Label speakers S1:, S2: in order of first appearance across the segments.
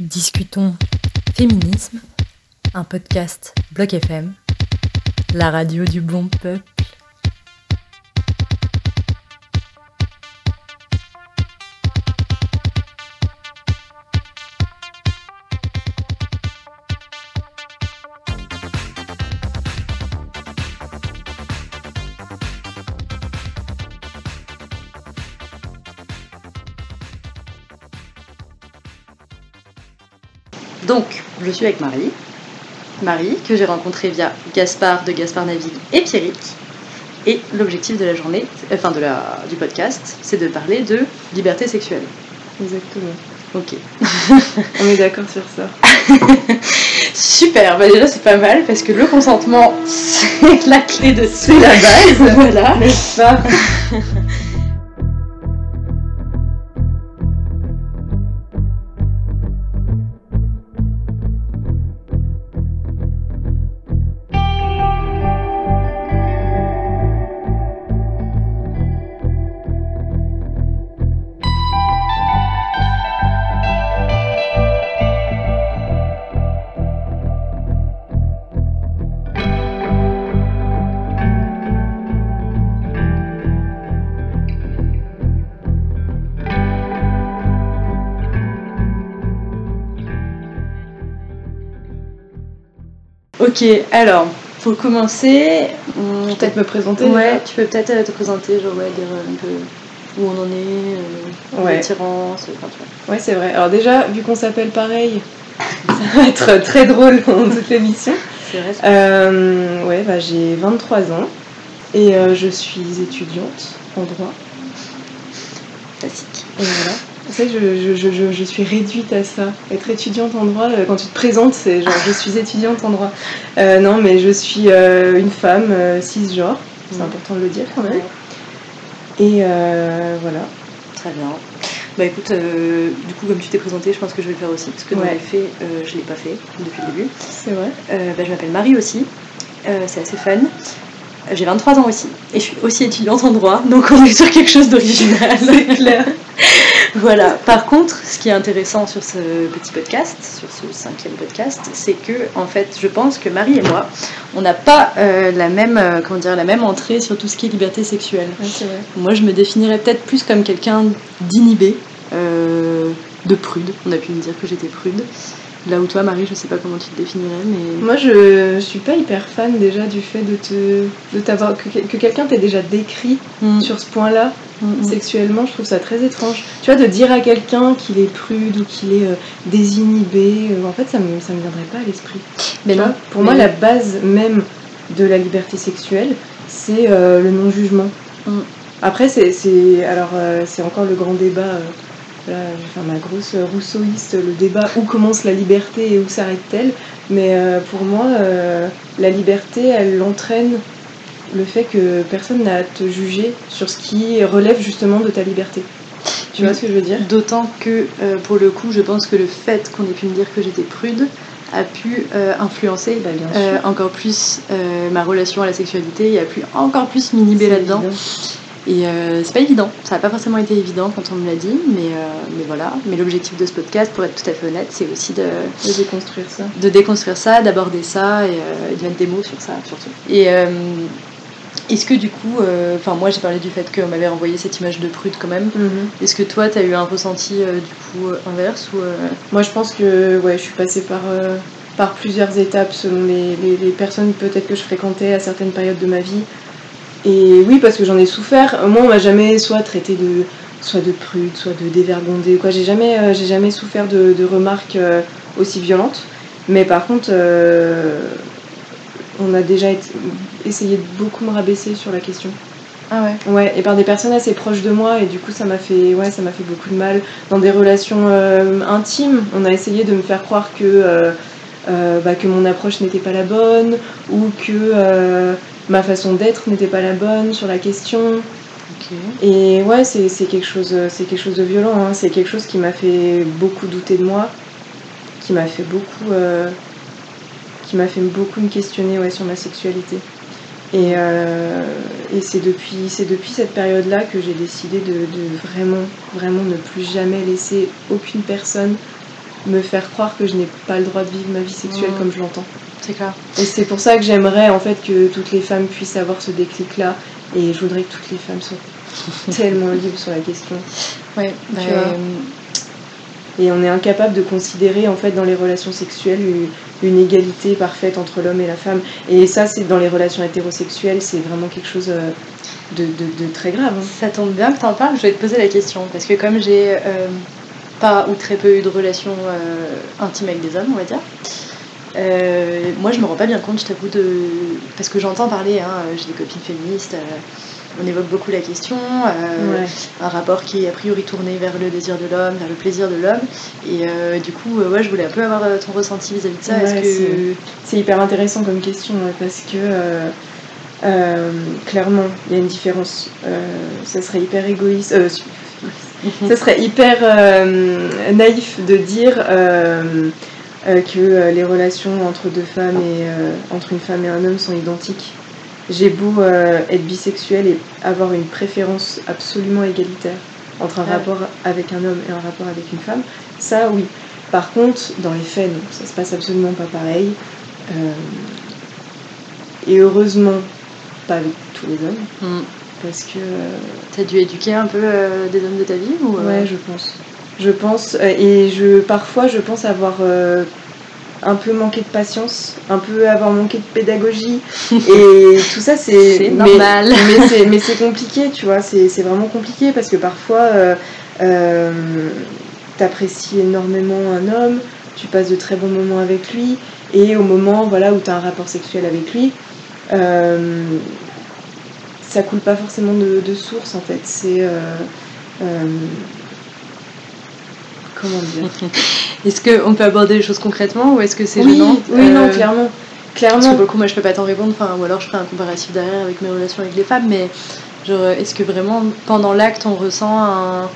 S1: Discutons féminisme, un podcast Bloc FM, la radio du bon peuple.
S2: Je suis avec Marie. Marie, que j'ai rencontrée via Gaspard de Gaspard Naville et Pierrick. Et l'objectif de la journée, enfin de la, du podcast, c'est de parler de liberté sexuelle.
S3: Exactement.
S2: Ok.
S3: On est d'accord sur ça.
S2: Super, bah déjà c'est pas mal parce que le consentement c'est la clé de c'est la base, voilà.
S3: N'est-ce pas?
S2: Ok, alors pour commencer, on-
S3: Peut-être me présenter
S2: Ouais, tu peux peut-être euh, te présenter, genre ouais, dire euh, un peu où on en est, euh,
S3: Ouais.
S2: l'attirance, enfin, tu vois.
S3: Ouais, c'est vrai. Alors déjà, vu qu'on s'appelle pareil, ça va être très drôle pendant toute l'émission.
S2: C'est vrai.
S3: Euh, ouais, bah, j'ai 23 ans et euh, je suis étudiante en droit.
S2: Classique.
S3: Et voilà. Tu sais, je, je, je, je, je suis réduite à ça. Être étudiante en droit, euh, quand tu te présentes, c'est genre je suis étudiante en droit. Euh, non, mais je suis euh, une femme cisgenre, c'est important de le dire quand même.
S2: Ouais,
S3: Et voilà.
S2: très bien. Bah écoute, euh, du coup, comme tu t'es présentée, je pense que je vais le faire aussi, parce que dans
S3: Ouais.
S2: les faits, euh, je l'ai pas fait depuis le début.
S3: C'est vrai.
S2: Euh, bah, je m'appelle Marie aussi, c'est assez fun. J'ai 23 ans aussi, et je suis aussi étudiante en droit, donc on est sur quelque chose d'original.
S3: C'est clair.
S2: Voilà. Par contre, ce qui est intéressant sur ce petit podcast, sur ce cinquième podcast, c'est que, en fait, je pense que Marie et moi, on n'a pas euh, la même, euh, comment dire, la même entrée sur tout ce qui est liberté sexuelle.
S3: Ouais, c'est vrai.
S2: Moi, je me définirais peut-être plus comme quelqu'un d'inhibé, euh, de prude. On a pu me dire que j'étais prude. Là où toi, Marie, je sais pas comment tu te définirais, mais
S3: Moi, je, je suis pas hyper fan déjà du fait de te, de t'avoir que, que quelqu'un t'ait déjà décrit
S2: Mm,
S3: sur ce point-là
S2: mm, mm.
S3: sexuellement. Je trouve ça très étrange. Tu vois, de dire à quelqu'un qu'il est prude ou qu'il est euh, désinhibé, euh, en fait, ça me, ça me viendrait pas à l'esprit.
S2: mais
S3: Tu
S2: non.
S3: vois, pour
S2: mais-
S3: moi, la base même de la liberté sexuelle, c'est euh, le non-jugement. Après, c'est, c'est- alors, c'est encore le grand débat. Voilà, je vais faire ma grosse rousseauiste, le débat où commence la liberté et où s'arrête-t-elle? Mais euh, pour moi, euh, la liberté, elle entraîne le fait que personne n'a à te juger sur ce qui relève justement de ta liberté. Tu vois
S2: Oui.
S3: ce que je veux dire?
S2: D'autant que, euh, pour le coup, je pense que le fait qu'on ait pu me dire que j'étais prude a pu influencer
S3: Bah, bien sûr.
S2: encore plus ma relation à la sexualité et a pu encore plus m'inhiber là-dedans. Et euh, c'est pas évident, ça n'a pas forcément été évident quand on me l'a dit, mais, euh, mais voilà. Mais l'objectif de ce podcast, pour être tout à fait honnête, c'est aussi de,
S3: De déconstruire ça.
S2: de déconstruire ça, d'aborder ça et, euh, et de mettre des mots sur ça surtout. Et est-ce que du coup, enfin moi j'ai parlé du fait qu'on m'avait renvoyé cette image de prude quand même. Est-ce que toi t'as eu un ressenti du coup inverse ou
S3: Moi, je pense que ouais, je suis passée par, par plusieurs étapes selon les, les- les personnes peut-être que je fréquentais à certaines périodes de ma vie. Et oui, parce que j'en ai souffert. Moi, on m'a jamais soit traité de soit de prude, soit de dévergondée. ou Quoi, j'ai jamais, euh, j'ai jamais souffert de, de remarques euh, aussi violentes. Mais par contre, euh, on a déjà été- essayé de beaucoup me rabaisser sur la question.
S2: Ah ouais.
S3: Ouais, et par des personnes assez proches de moi, et du coup ça m'a fait, ouais, ça m'a fait beaucoup de mal. Dans des relations intimes, on a essayé de me faire croire que, bah, que mon approche n'était pas la bonne, ou que ma façon d'être n'était pas la bonne sur la question. Et ouais, c'est c'est quelque, chose, c'est quelque chose de violent, hein. c'est quelque chose qui m'a fait beaucoup douter de moi, qui m'a fait beaucoup, euh, qui m'a fait beaucoup me questionner ouais, sur ma sexualité. Et, euh, et c'est depuis, c'est depuis cette période-là que j'ai décidé de, de vraiment, vraiment ne plus jamais laisser aucune personne me faire croire que je n'ai pas le droit de vivre ma vie sexuelle
S2: Mm.
S3: comme je l'entends.
S2: C'est clair.
S3: Et c'est pour ça que j'aimerais en fait que toutes les femmes puissent avoir ce déclic-là. Et je voudrais que toutes les femmes soient tellement libres sur la question.
S2: Ouais, bah, euh,
S3: Et on est incapable de considérer en fait dans les relations sexuelles une, égalité parfaite entre l'homme et la femme. Et ça, c'est dans les relations hétérosexuelles, c'est vraiment quelque chose euh, de, de- de très grave. hein.
S2: Ça tombe bien que tu en parles, je vais te poser la question. Parce que comme j'ai euh, pas ou très peu eu de relations euh, intimes avec des hommes, on va dire, euh, moi je me rends pas bien compte, je t'avoue, de... parce que j'entends parler, hein, j'ai des copines féministes, euh, on évoque beaucoup la question, euh,
S3: Ouais.
S2: un rapport qui est a priori tourné vers le désir de l'homme, vers le plaisir de l'homme. Et du coup, ouais, je voulais un peu avoir ton ressenti vis-à-vis de ça. Que...
S3: C'est hyper intéressant comme question parce que clairement, il y a une différence. Ça serait hyper égoïste. euh, ça serait hyper naïf de dire euh, que euh, les relations entre deux femmes et euh, entre une femme et un homme sont identiques. J'ai beau être bisexuel et avoir une préférence absolument égalitaire entre un rapport avec un homme et un rapport avec une femme, ça oui. Par contre, dans les faits, non, ça se passe absolument pas pareil. Et heureusement, pas avec tous les hommes,
S2: Hmm.
S3: parce que euh,
S2: T'as dû éduquer un peu euh, des hommes de ta vie ou, euh,
S3: Ouais, je pense. Je pense, euh, et je, parfois je pense avoir euh, un peu manqué de patience, un peu avoir manqué de pédagogie, et tout ça c'est.
S2: Normal.
S3: Mais, c'est, mais c'est compliqué, tu vois, c'est, vraiment compliqué parce que parfois euh, euh, t'apprécies énormément un homme, tu passes de très bons moments avec lui, et au moment voilà, où tu as un rapport sexuel avec lui, euh, ça coule pas forcément de, de source en fait. C'est. euh, comment dire
S2: Est-ce qu'on peut aborder les choses concrètement ou est-ce que c'est
S3: Oui,
S2: gênant
S3: oui, non,
S2: Euh,
S3: clairement.
S2: Parce que
S3: Clairement.
S2: pour le coup, moi je peux pas t'en répondre, enfin, ou alors je ferai un comparatif derrière avec mes relations avec les femmes, mais genre, est-ce que vraiment pendant l'acte on ressent un.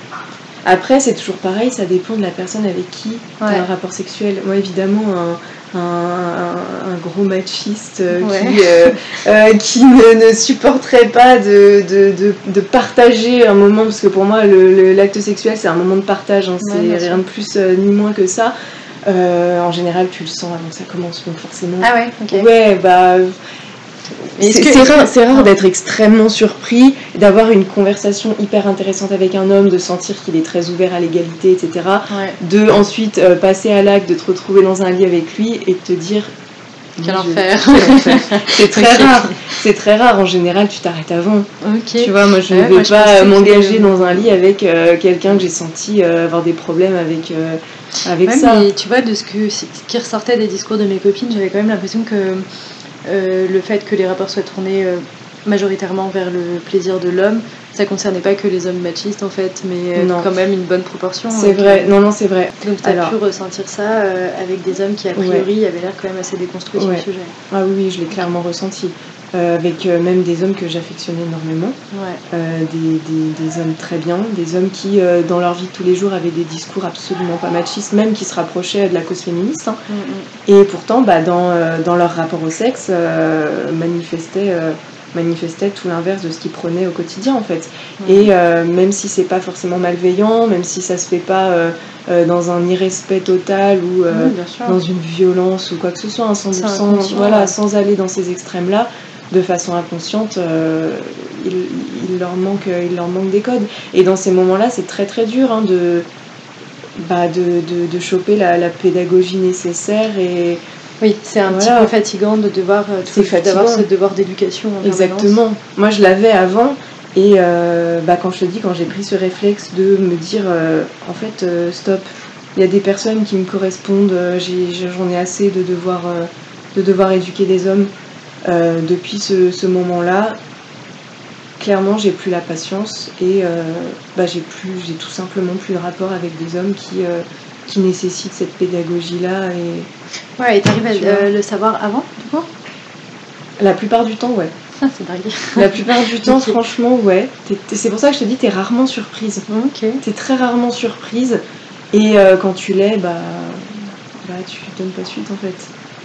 S3: Après, c'est toujours pareil, ça dépend de la personne avec qui tu
S2: Ouais.
S3: as un rapport sexuel. Moi, évidemment, un, un, un- un gros machiste euh,
S2: Ouais.
S3: qui, euh, euh, qui ne, ne supporterait pas de, de, de, de partager un moment, parce que pour moi, l'acte sexuel, c'est un moment de partage, hein, c'est rien de plus ni moins que ça. Euh, en général, tu le sens avant que ça commence, donc forcément.
S2: Ah ouais, ok.
S3: Ouais, bah. C'est rare,
S2: que-
S3: c'est rare d'être extrêmement surpris, d'avoir une conversation hyper intéressante avec un homme, de sentir qu'il est très ouvert à l'égalité, etc.
S2: Ouais,
S3: De ensuite euh, passer à l'acte, de te retrouver dans un lit avec lui et de te dire.
S2: quel enfer.
S3: C'est très rare. C'est très rare. En général, tu t'arrêtes avant.
S2: Ok.
S3: Tu vois, moi, je
S2: Ouais,
S3: ne vais
S2: moi, je
S3: pas
S2: pensais
S3: euh,
S2: que-
S3: m'engager dans un lit avec euh, quelqu'un que j'ai senti euh, avoir des problèmes avec, euh, avec
S2: Ouais,
S3: ça.
S2: mais tu vois, de ce, que, qui ressortait des discours de mes copines, j'avais quand même l'impression que le fait que les rapports soient tournés euh, majoritairement vers le plaisir de l'homme, ça concernait pas que les hommes machistes en fait, mais euh,
S3: Non.
S2: quand même une bonne proportion.
S3: C'est vrai.
S2: euh,
S3: Non, non, c'est vrai.
S2: Donc tu as
S3: Alors-
S2: pu ressentir ça euh, avec des hommes qui a priori avaient l'air quand même assez déconstruits
S3: Ouais.
S2: sur le sujet.
S3: Ah oui, oui, je l'ai clairement ressenti. Euh, avec euh, même des hommes que j'affectionnais énormément.
S2: Ouais.
S3: Euh, des, des- des hommes très bien, des hommes qui, dans leur vie de tous les jours, avaient des discours absolument pas machistes, même qui se rapprochaient de la cause féministe. hein.
S2: Mm, mm.
S3: Et pourtant, bah, dans, dans leur rapport au sexe, manifestaient, manifestaient tout l'inverse de ce qu'ils prônaient au quotidien, en fait.
S2: Mm.
S3: Et même si c'est pas forcément malveillant, même si ça se fait pas dans un irrespect total ou dans une violence ou quoi que ce soit, hein, sans, sans- voilà,
S2: ouais.
S3: sans aller dans ces extrêmes-là, de façon inconsciente, euh, il, il leur manque, il leur manque des codes. Et dans ces moments-là, c'est très très dur hein, de, bah, de, de, de choper la, la pédagogie nécessaire et
S2: Oui, c'est un petit
S3: Voilà.
S2: peu fatigant de devoir euh, d'avoir ce devoir d'éducation.
S3: Exactement. Moi, je l'avais avant. Et euh, bah, quand je te dis, quand j'ai pris ce réflexe de me dire, euh, en fait, stop, il y a des personnes qui me correspondent, j'en ai assez de devoir, de devoir éduquer des hommes. Euh, depuis ce, ce moment-là, clairement, j'ai plus la patience et euh, bah, j'ai plus, j'ai tout simplement plus de rapport avec des hommes qui, euh, qui nécessitent cette pédagogie-là. Et
S2: Ouais, et t'arrives à le savoir avant, du coup?
S3: La plupart du temps, ouais.
S2: Ah, c'est dingue.
S3: La plupart du temps, franchement, ouais. C'est pour ça que je te dis, t'es rarement surprise.
S2: Ok.
S3: T'es très rarement surprise. Et quand tu l'es, bah, bah, tu donnes pas suite en fait.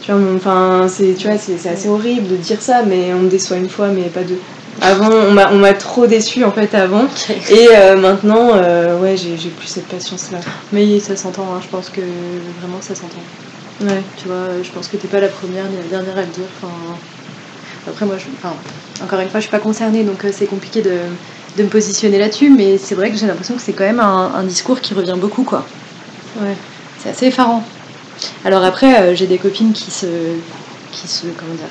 S3: Tu vois, enfin, c'est, tu vois, c'est, c'est assez horrible de dire ça, mais on me déçoit une fois, mais pas deux. Avant, on m'a trop déçu en fait avant. Et euh, maintenant, euh, ouais, j'ai plus cette patience-là.
S2: Mais ça s'entend, hein. je pense que vraiment ça s'entend.
S3: Ouais.
S2: Tu vois, je pense que t'es pas la première ni la dernière à le dire. Enfin, après, moi, je, enfin, encore une fois, je suis pas concernée, donc euh, c'est compliqué de, de, me positionner là-dessus, mais c'est vrai que j'ai l'impression que c'est quand même un, un, discours qui revient beaucoup, quoi.
S3: Ouais.
S2: C'est assez effarant. Alors après, j'ai des copines qui se, qui se, comment dire,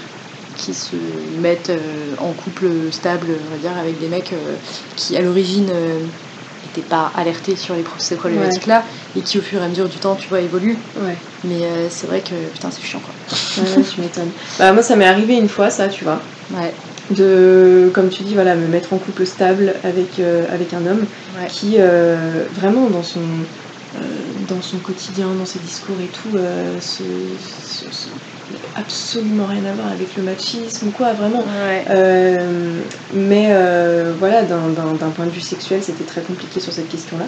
S2: qui se mettent euh, en couple stable, on va dire, avec des mecs euh, qui à l'origine n'étaient euh, pas alertés sur les, ces problématiques-là et qui au fur et à mesure du temps, tu vois, évoluent.
S3: Ouais.
S2: Mais c'est vrai que putain, c'est chiant quoi.
S3: Ouais, tu m'étonnes. Bah, moi, ça m'est arrivé une fois, ça, tu vois.
S2: Ouais.
S3: De, comme tu dis, voilà, me mettre en couple stable avec, avec un homme qui, vraiment, dans son, dans son quotidien, dans ses discours et tout, se, absolument rien à voir avec le machisme ou quoi, vraiment. Euh, mais euh, voilà, d'un point de vue sexuel, c'était très compliqué sur cette question-là.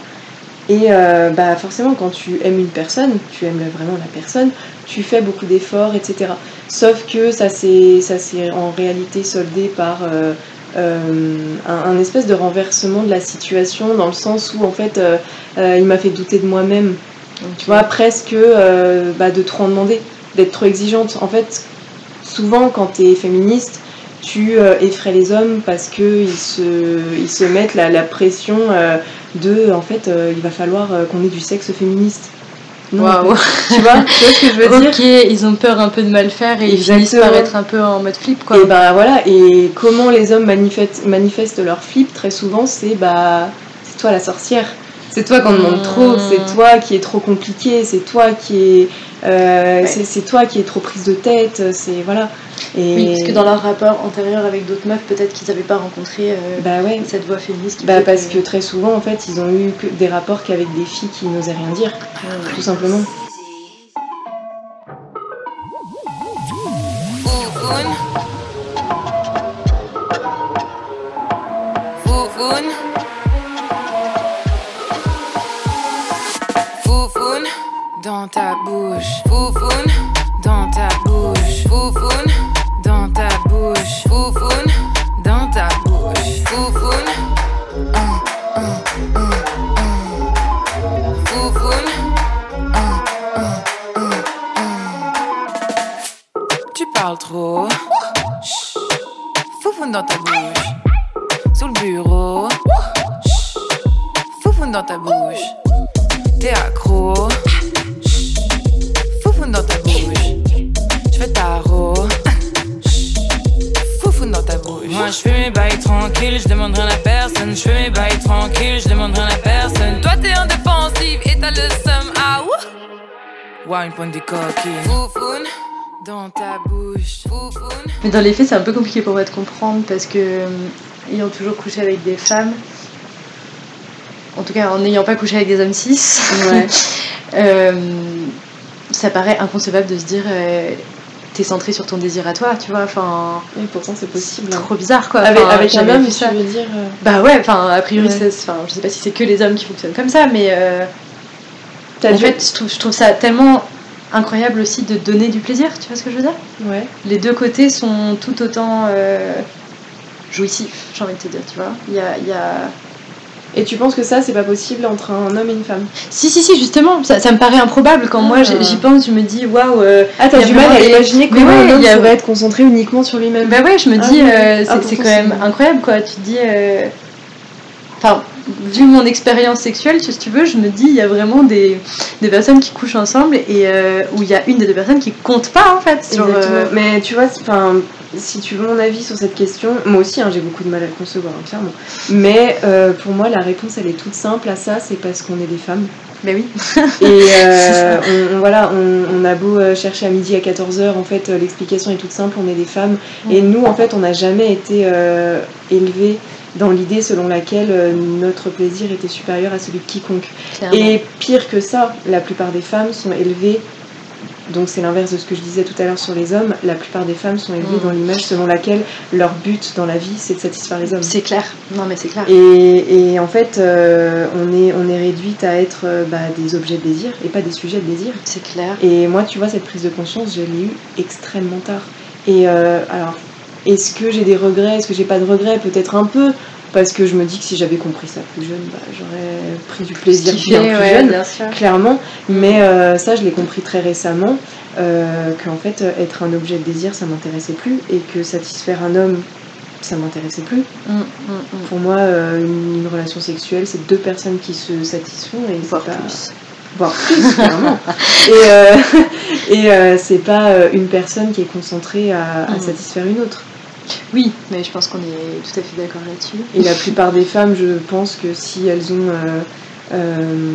S3: Et euh, bah forcément, quand tu aimes une personne, tu aimes vraiment la personne, tu fais beaucoup d'efforts, etc. Sauf que ça s'est en réalité soldé par un, espèce de renversement de la situation, dans le sens où en fait, il m'a fait douter de moi-même. Tu vois, presque bah, de trop en demander d'être trop exigeante. En fait, souvent quand tu es féministe, tu euh, effraies les hommes parce qu'ils se, ils se mettent la, la pression euh, de en fait euh, il va falloir qu'on ait du sexe féministe.
S2: Waouh
S3: Tu vois, tu vois ce que je veux dire?
S2: Ok, ils ont peur un peu de mal faire et ils finissent par être un peu en mode flip quoi.
S3: Et bah voilà, et comment les hommes manifestent, manifestent leur flip très souvent c'est bah c'est toi la sorcière. C'est toi qu'on demande trop, hmm. c'est toi qui est trop compliqué, c'est toi qui est euh, c'est toi qui es trop prise de tête, c'est voilà.
S2: Et... Oui, parce que dans leur rapport antérieur avec d'autres meufs, peut-être qu'ils n'avaient pas rencontré euh,
S3: bah ouais.
S2: cette voix féministe.
S3: bah parce que... très souvent, en fait, ils ont eu que des rapports qu'avec des filles qui n'osaient rien dire, tout simplement.
S4: Dans ta bouche. Foufoune dans ta bouche. Personne. Toi t'es en défensive et t'as le seum. Ah ouh. Ouais, une pointe de coquille. Foufoune dans ta bouche. Foufoune.
S2: Mais dans les faits, c'est un peu compliqué pour moi de comprendre parce que, euh, ayant toujours couché avec des femmes, en tout cas en n'ayant pas couché avec des hommes cis,
S3: ouais.
S2: euh, ça paraît inconcevable de se dire euh, t'es centré sur ton désir à toi, tu vois. Enfin,
S3: et pourtant c'est possible.
S2: Trop bizarre quoi.
S3: Avec, avec un homme, ça. veux dire. Euh,
S2: bah ouais, enfin a priori, ouais. je sais pas si c'est que les hommes qui fonctionnent comme ça, mais euh, en fait, je trouve, je trouve ça tellement incroyable aussi de donner du plaisir, tu vois ce que je veux dire?
S3: Ouais.
S2: Les deux côtés sont tout autant euh, jouissifs, j'ai envie de te dire, tu vois. Il y a, y a
S3: et tu penses que ça, c'est pas possible entre un homme et une femme?
S2: Si, si, si, justement. Ça, ça me paraît improbable. Quand moi j'y ah. pense, je me dis, waouh. Euh,
S3: ah, t'as du mal à imaginer comment un homme pourrait être concentré uniquement sur lui-même.
S2: Bah ouais, je me ah dis, euh, ah, c'est quand même incroyable, quoi. Tu te dis. Euh... Enfin, vu mon expérience sexuelle, si tu veux, je me dis, il y a vraiment des, des personnes qui couchent ensemble et euh, où il y a une des deux personnes qui compte pas, en fait. Sur,
S3: euh, Mais tu vois, enfin si tu veux mon avis sur cette question, moi aussi hein, j'ai beaucoup de mal à le concevoir, hein, clairement. Mais euh, pour moi, la réponse elle est toute simple à ça, c'est parce qu'on est des femmes.
S2: Ben oui.
S3: et euh, on, voilà, on, a beau euh, chercher à midi à 14h, en fait, l'explication est toute simple, on est des femmes. Et nous, en fait, on n'a jamais été élevés dans l'idée selon laquelle notre plaisir était supérieur à celui de quiconque. Et pire que ça, la plupart des femmes sont élevées donc c'est l'inverse de ce que je disais tout à l'heure sur les hommes. La plupart des femmes sont élevées mm. dans l'image selon laquelle leur but dans la vie c'est de satisfaire les hommes.
S2: C'est clair. Non mais c'est clair.
S3: Et, en fait euh, on, est, on est réduite à être euh, bah, des objets de désir et pas des sujets de désir.
S2: C'est clair.
S3: Et moi tu vois cette prise de conscience je l'ai eue extrêmement tard. Et euh, alors est-ce que j'ai des regrets? Est-ce que j'ai pas de regrets? Peut-être un peu, parce que je me dis que si j'avais compris ça plus jeune, bah, j'aurais pris du plaisir bien plus jeune, clairement. Mais euh, ça, je l'ai compris très récemment, euh, qu'en fait, être un objet de désir, ça m'intéressait plus, et que satisfaire un homme, ça m'intéressait plus. Mm, mm, mm. Pour moi, euh, une, relation sexuelle, c'est deux personnes qui se satisfont et
S2: voire plus.
S3: Voire plus, clairement. Et, et c'est pas une personne qui est concentrée à satisfaire une autre.
S2: Oui, mais je pense qu'on est tout à fait d'accord là-dessus.
S3: Et la plupart des femmes, je pense que si elles ont euh, euh,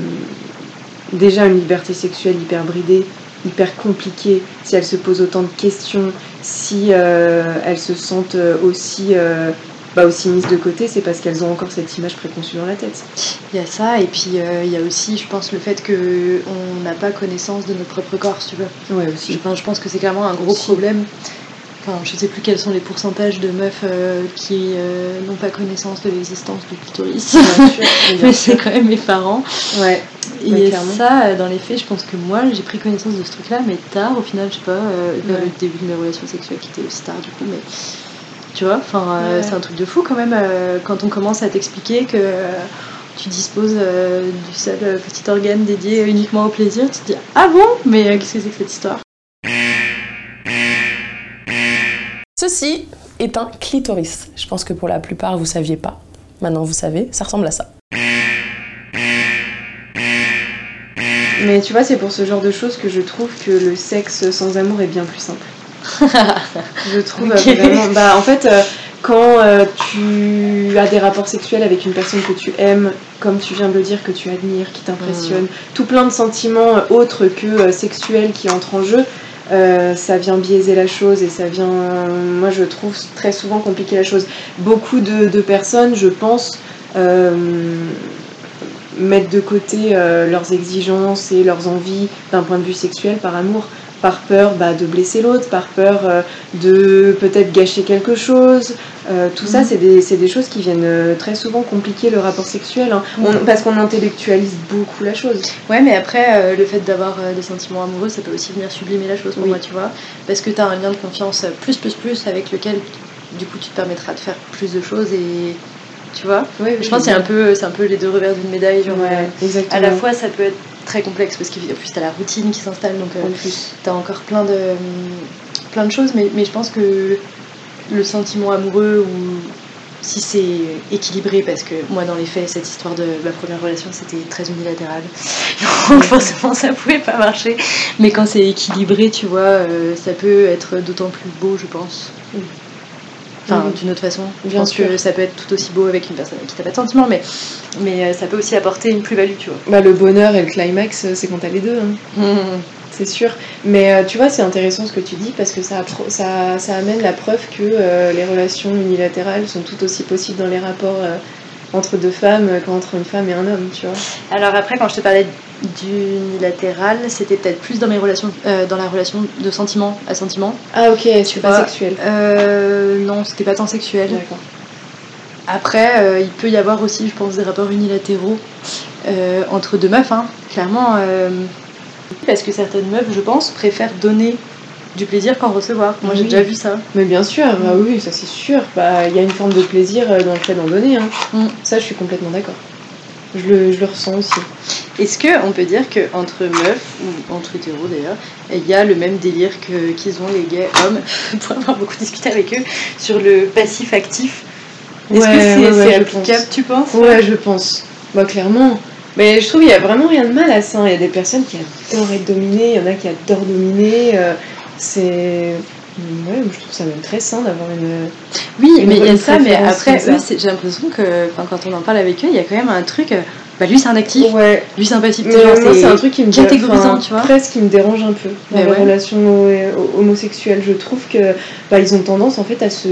S3: déjà une liberté sexuelle hyper bridée, hyper compliquée, si elles se posent autant de questions, si euh, elles se sentent aussi, bah aussi mises de côté, c'est parce qu'elles ont encore cette image préconçue dans la tête.
S2: Il y a ça, et puis il y a aussi, je pense, le fait qu'on n'a pas connaissance de notre propre corps, si tu veux.
S3: Ouais, aussi.
S2: Je, je pense que c'est clairement un gros problème Enfin, je sais plus quels sont les pourcentages de meufs euh, qui euh, n'ont pas connaissance de l'existence du clitoris. Mais c'est quand même mes parents.
S3: Ouais.
S2: Et ça, euh, dans les faits, je pense que moi, j'ai pris connaissance de ce truc-là, mais tard, au final, je sais pas, vers le début de mes relations sexuelles, qui était aussi tard du coup, mais tu vois, enfin, c'est un truc de fou quand même quand on commence à t'expliquer que tu disposes du seul petit organe dédié uniquement au plaisir, tu te dis ah bon, mais qu'est-ce que c'est que cette histoire?
S5: Ceci est un clitoris. Je pense que pour la plupart, vous saviez pas. Maintenant, vous savez, ça ressemble à ça.
S3: Mais tu vois, c'est pour ce genre de choses que je trouve que le sexe sans amour est bien plus simple. je trouve vraiment. Bah, en fait, euh, quand euh, tu as des rapports sexuels avec une personne que tu aimes, comme tu viens de le dire, que tu admires, qui t'impressionne, mm. tout plein de sentiments autres que euh, sexuels qui entrent en jeu, euh, ça vient biaiser la chose et ça vient, moi je trouve très souvent compliquer la chose. Beaucoup de, personnes, je pense, euh, mettent de côté euh, leurs exigences et leurs envies d'un point de vue sexuel par amour par peur bah, de blesser l'autre, par peur euh, de peut-être gâcher quelque chose. Euh, tout ça, mhm. c'est des, des, choses qui viennent euh, très souvent compliquer le rapport sexuel, hein. parce qu'on intellectualise beaucoup la chose.
S2: Ouais, mais après, le fait d'avoir des sentiments amoureux, ça peut aussi venir sublimer la chose pour moi, tu vois. Parce que tu as un lien de confiance plus, plus, plus avec lequel, du coup, tu te permettras de faire plus de choses et tu vois je pense que c'est un peu c'est un peu les deux revers d'une médaille genre à la fois ça peut être très complexe parce qu'en plus tu as la routine qui s'installe donc euh, tu as encore plein de, plein de choses mais, mais, je pense que le sentiment amoureux ou si c'est équilibré parce que moi dans les faits cette histoire de ma première relation c'était très unilatéral. Donc forcément ça pouvait pas marcher. Mais quand c'est équilibré tu vois euh, ça peut être d'autant plus beau je pense Enfin, d'une autre façon. Je pense que ça peut être tout aussi beau avec une personne qui t'a pas de sentiments, mais, mais euh, ça peut aussi apporter une plus-value, tu vois.
S3: Bah, le bonheur et le climax, euh, c'est quand t'as les deux. Hein. Mmh, mmh. C'est sûr. Mais euh, tu vois, c'est intéressant ce que tu dis parce que ça, ça, ça amène la preuve que les relations unilatérales sont tout aussi possibles dans les rapports entre deux femmes qu'entre une femme et un homme, tu vois.
S2: Alors après, quand je te parlais d'unilatéral, c'était peut-être plus dans mes relations, euh, dans la relation de sentiment à sentiment.
S3: Ah ok, c'est pas sexuel.
S2: Euh, non, c'était pas tant sexuel.
S3: D'accord.
S2: Après, euh, il peut y avoir aussi, je pense, des rapports unilatéraux entre deux meufs, hein, clairement. parce que certaines meufs, je pense, préfèrent donner du plaisir qu'en recevoir. Moi, j'ai déjà vu ça.
S3: Mais bien sûr, bah oui, ça c'est sûr. Bah, il y a une forme de plaisir dans le fait d'en donner. Hein. Mm. Ça, je suis complètement d'accord. Je le, je le, ressens aussi.
S2: Est-ce qu'on peut dire qu'entre meufs, ou entre hétéros d'ailleurs, il y a le même délire qu'ils ont les gays hommes, pour avoir beaucoup discuté avec eux, sur le passif-actif Est-ce que c'est applicable, tu penses?
S3: Ouais, je pense. Bah, clairement. Mais je trouve qu'il n'y a vraiment rien de mal à ça. Il y a des personnes qui adorent être dominées, il y en a qui adorent dominer. Euh, c'est. Ouais, je trouve ça même très sain d'avoir une.
S2: Oui, mais il y a ça, mais après, j'ai l'impression que quand on en parle avec eux, il y a quand même un truc. Bah lui c'est un actif,
S3: ouais.
S2: lui c'est un passif.
S3: c'est un truc qui me
S2: catégorisant, tu vois.
S3: Presque qui me dérange un peu dans les relations homosexuelles. Je trouve que bah, ils ont tendance en fait à se,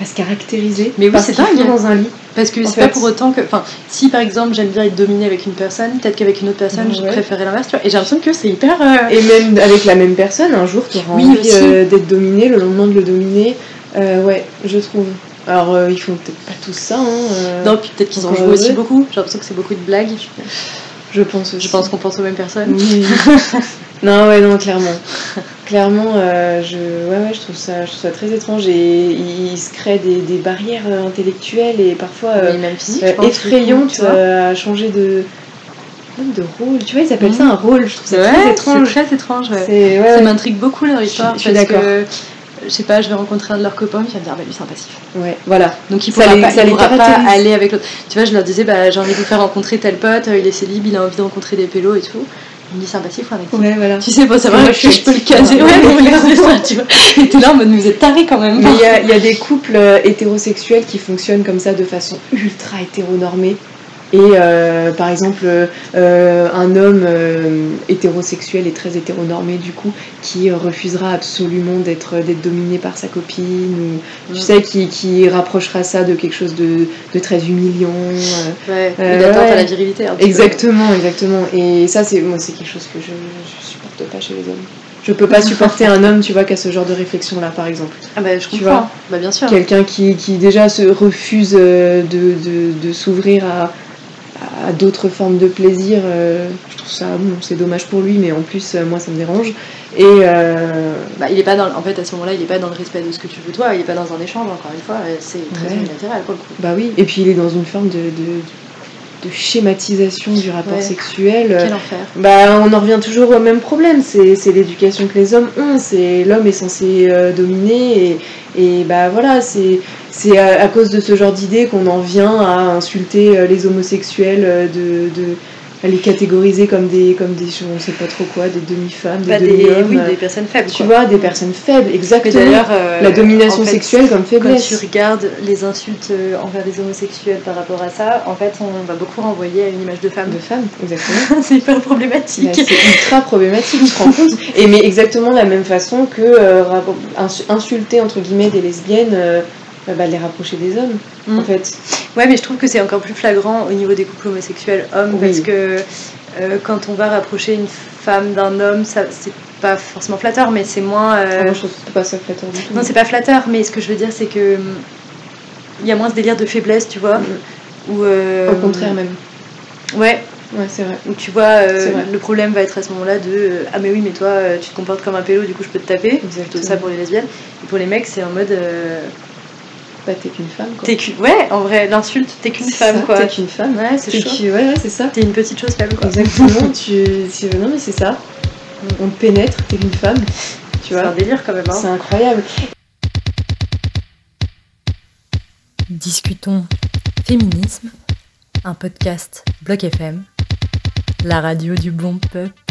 S3: à se caractériser.
S2: Mais oui, c'est dingue.
S3: dans un lit.
S2: Parce que c'est pas pour autant que. Enfin, si par exemple j'aime bien être dominée avec une personne, peut-être qu'avec une autre personne je préférerais l'inverse, tu vois. Et j'ai l'impression que c'est hyper. Euh,
S3: Et même avec la même personne, un jour tu auras envie euh, d'être dominée, le lendemain de le dominer. Euh, ouais, je trouve. Alors, ils font peut-être pas tout ça. Hein,
S2: non, puis peut-être qu'ils en jouent aussi beaucoup. J'ai l'impression que c'est beaucoup de blagues.
S3: Je pense aussi.
S2: Je pense qu'on pense aux mêmes personnes.
S3: Oui. non, ouais, non, clairement. clairement, euh, je, ouais, ouais, je, trouve ça, je trouve ça très étrange et il, se crée des, des, barrières intellectuelles et parfois
S2: euh, même physiques,
S3: euh, effrayantes à changer de, de rôle. Tu vois, ils appellent ça un rôle. Je trouve ça très étrange.
S2: C'est très étrange. ça m'intrigue beaucoup leur histoire. Je, suis d'accord je sais pas, je vais rencontrer un de leurs copains, il va me dire, bah lui c'est un passif.
S3: Ouais, voilà.
S2: Donc il pourra, pas, il pourra pas aller avec l'autre. Tu vois, je leur disais, bah j'ai envie de vous faire rencontrer tel pote, il est célib, il a envie de rencontrer des pélos et tout. Il me dit c'est un passif ou un actif
S3: Ouais, voilà.
S2: Tu sais, pour savoir que je peux le caser. Ouais, ouais, ça, tu vois. Et t'es là en mode, vous êtes tarés quand même.
S3: Mais il y, y, a des couples euh, hétérosexuels qui fonctionnent comme ça de façon ultra hétéronormée. Et euh, par exemple, euh, un homme euh, hétérosexuel et très hétéronormé, du coup, qui refusera absolument d'être dominé par sa copine, ou tu sais, qui, qui, rapprochera ça de quelque chose de, de très humiliant.
S2: ouais, une à la virilité.
S3: exactement, exactement. Et ça, c'est moi, c'est quelque chose que je, je supporte pas chez les hommes. Je peux pas supporter un homme, tu vois, qui a ce genre de réflexion-là, par exemple.
S2: Ah bah, je comprends. Tu vois bah, bien sûr.
S3: Quelqu'un qui, qui, déjà se refuse de, de, de s'ouvrir à, à d'autres formes de plaisir. Euh, je trouve ça, bon, c'est dommage pour lui, mais en plus, euh, moi, ça me dérange. Et euh,
S2: bah, il est pas dans, en fait, à ce moment-là, il est pas dans le respect de ce que tu veux toi, il est pas dans un échange, encore une fois, c'est très unilatéral, quoi.
S3: Bah oui, et puis il est dans une forme de, de, de schématisation du rapport sexuel.
S2: Quel enfer.
S3: Bah, on en revient toujours au même problème, c'est l'éducation que les hommes ont, c'est l'homme est censé dominer, et, et bah voilà, c'est c'est à, cause de ce genre d'idée qu'on en vient à insulter euh, les homosexuels, euh, de à les catégoriser comme des, comme des, on sait pas trop quoi, des demi-femmes, des bah, demi-hommes.
S2: Oui, des personnes faibles.
S3: Tu vois, des personnes faibles, exactement. D'ailleurs, euh, la domination sexuelle comme faiblesse.
S2: Quand tu regardes les insultes envers les homosexuels par rapport à ça, en fait, on va beaucoup renvoyer à une image de femme.
S3: De femme, exactement.
S2: c'est hyper problématique.
S3: Bah, c'est ultra problématique, tu te rends compte. Et mais exactement de la même façon que insulter entre guillemets des lesbiennes bah, les rapprocher des hommes, en mm. fait.
S2: Ouais, mais je trouve que c'est encore plus flagrant au niveau des couples homosexuels hommes, parce que euh, quand on va rapprocher une femme d'un homme, ça c'est pas forcément flatteur, mais c'est moins. Euh...
S3: Ah, moi, je trouve pas ça flatteur du tout.
S2: Non, c'est pas flatteur, mais ce que je veux dire, c'est que il y a moins ce délire de faiblesse, tu vois. Mm. Ou, euh,
S3: Au contraire, même.
S2: Ouais,
S3: Ouais, c'est vrai.
S2: Où tu vois, euh, le problème va être à ce moment-là de Ah, mais oui, mais toi, tu te comportes comme un pélo, du coup, je peux te taper. C'est plutôt ça pour les lesbiennes. Et pour les mecs, c'est en mode
S3: bah, t'es qu'une femme quoi.
S2: T'es Ouais, en vrai, l'insulte, t'es qu'une femme quoi.
S3: T'es qu'une femme,
S2: ouais, c'est chaud.
S3: ouais, ouais c'est ça.
S2: T'es une petite chose faible quoi.
S3: Exactement, tu, Non mais c'est ça. On te pénètre, t'es une femme. Tu vois.
S2: C'est un délire quand même. Hein.
S3: C'est incroyable.
S1: Discutons féminisme, un podcast Bloc FM, la radio du bon peuple.